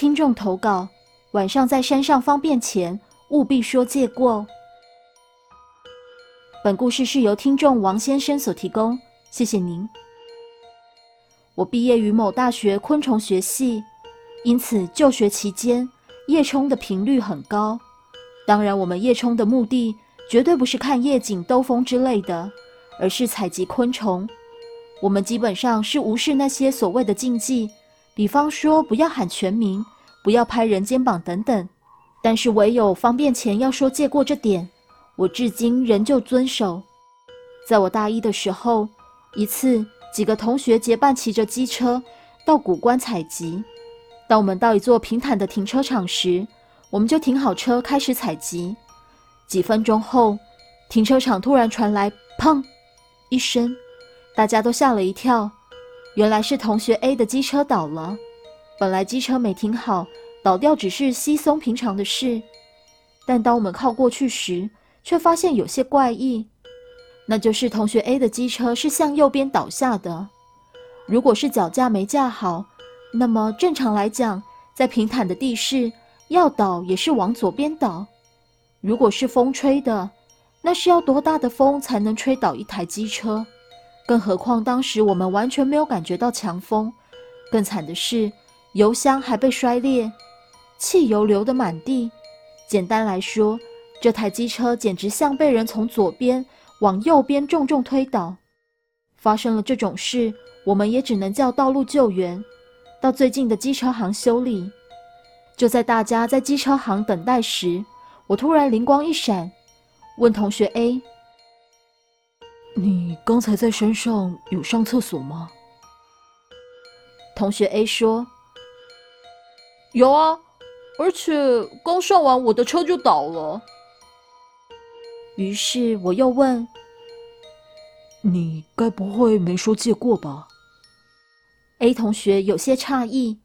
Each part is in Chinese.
听众投稿：晚上在山上方便前，务必说借过。本故事是由听众王先生所提供，谢谢您。我毕业于某大学昆虫学系，因此就学期间夜冲的频率很高。当然，我们夜冲的目的绝对不是看夜景、兜风之类的，而是采集昆虫。我们基本上是无视那些所谓的禁忌，比方说不要喊全名、不要拍人肩膀等等。但是唯有方便前要说借过这点，我至今仍旧遵守。在我大一的时候，一次几个同学结伴骑着机车到古关采集。当我们到一座平坦的停车场时，我们就停好车开始采集。几分钟后，停车场突然传来“砰”一声。大家都吓了一跳，原来是同学 A 的机车倒了。本来机车没停好，倒掉只是稀松平常的事，但当我们靠过去时，却发现有些怪异。那就是同学 A 的机车是向右边倒下的。如果是脚架没架好，那么正常来讲，在平坦的地势要倒也是往左边倒。如果是风吹的，那是要多大的风才能吹倒一台机车？更何况当时我们完全没有感觉到强风，更惨的是油箱还被摔裂，汽油流得满地。简单来说，这台机车简直像被人从左边往右边重重推倒。发生了这种事，我们也只能叫道路救援，到最近的机车行修理。就在大家在机车行等待时，我突然灵光一闪，问同学 A。你刚才在山上有上厕所吗？同学 A 说：“有啊，而且刚上完，我的车就倒了。”于是我又问：“你该不会没说借过吧？”A 同学有些诧异：“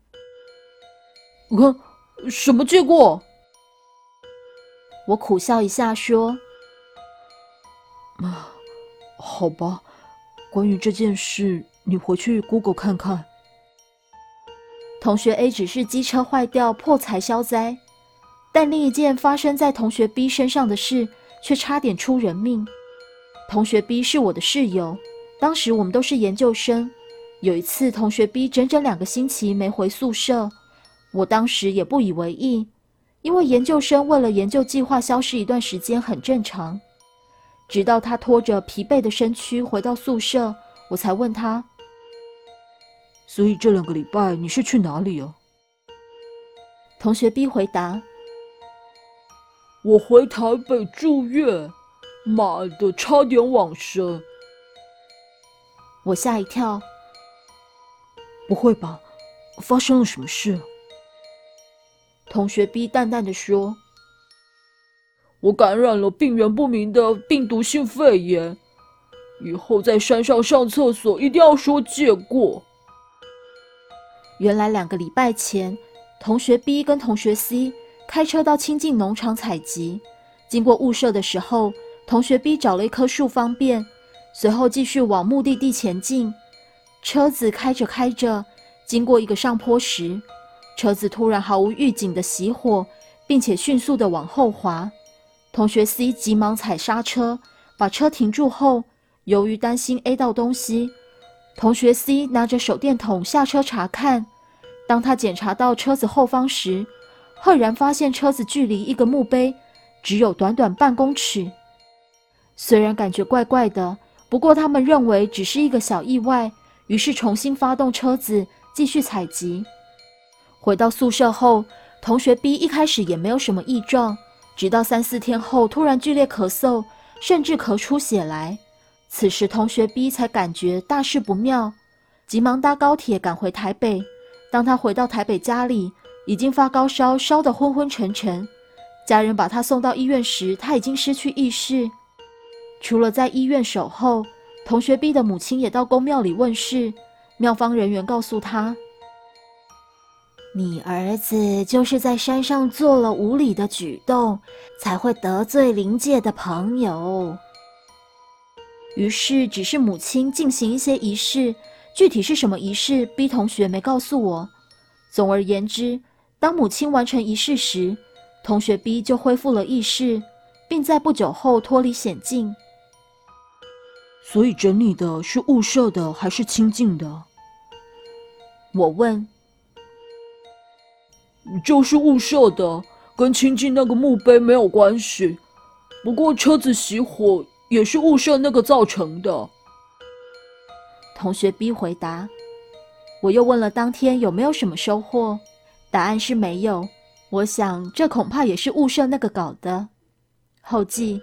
嗯，什么借过？”我苦笑一下说：“啊。”好吧，关于这件事，你回去 Google 看看。同学 A 只是机车坏掉，破财消灾，但另一件发生在同学 B 身上的事却差点出人命。同学 B 是我的室友，当时我们都是研究生。有一次，同学 B 整整两个星期没回宿舍，我当时也不以为意，因为研究生为了研究计划消失一段时间很正常。直到他拖着疲惫的身躯回到宿舍，我才问他：“所以这两个礼拜你是去哪里啊？”同学 B 回答：“我回台北住院，妈的，差点往生。”我吓一跳：“不会吧？发生了什么事？”同学 B 淡淡的说。我感染了病源不明的病毒性肺炎，以后在山上上厕所一定要说借过。原来两个礼拜前，同学 B 跟同学 C 开车到亲近农场采集，经过雾社的时候，同学 B 找了一棵树方便，随后继续往目的地前进。车子开着开着，经过一个上坡时，车子突然毫无预警的熄火，并且迅速的往后滑。同学 C 急忙踩刹车，把车停住后，由于担心 A 到东西，同学 C 拿着手电筒下车查看。当他检查到车子后方时，赫然发现车子距离一个墓碑只有短短半公尺。虽然感觉怪怪的，不过他们认为只是一个小意外，于是重新发动车子继续采集。回到宿舍后，同学 B 一开始也没有什么异状。直到三四天后，突然剧烈咳嗽，甚至咳出血来。此时，同学 B 才感觉大事不妙，急忙搭高铁赶回台北。当他回到台北家里，已经发高烧，烧得昏昏沉沉。家人把他送到医院时，他已经失去意识。除了在医院守候，同学 B 的母亲也到公庙里问事。庙方人员告诉他。你儿子就是在山上做了无礼的举动，才会得罪灵界的朋友。于是，只是母亲进行一些仪式，具体是什么仪式，B 同学没告诉我。总而言之，当母亲完成仪式时，同学 B 就恢复了意识，并在不久后脱离险境。所以整理的是雾社的还是清净的？我问。就是雾社的，跟亲近那个墓碑没有关系。不过车子熄火也是雾社那个造成的。同学 B 回答。我又问了当天有没有什么收获，答案是没有。我想这恐怕也是雾社那个搞的。后记：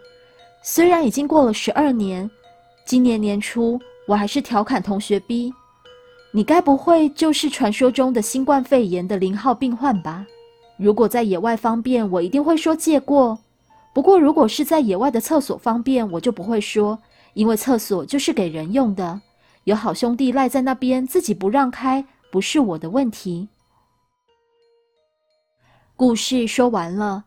虽然已经过了十二年，今年年初我还是调侃同学 B：“ 你该不会就是传说中的新冠肺炎的零号病患吧？如果在野外方便，我一定会说借过。不过如果是在野外的厕所方便，我就不会说，因为厕所就是给人用的。”有好兄弟赖在那边，自己不让开，不是我的问题。故事说完了，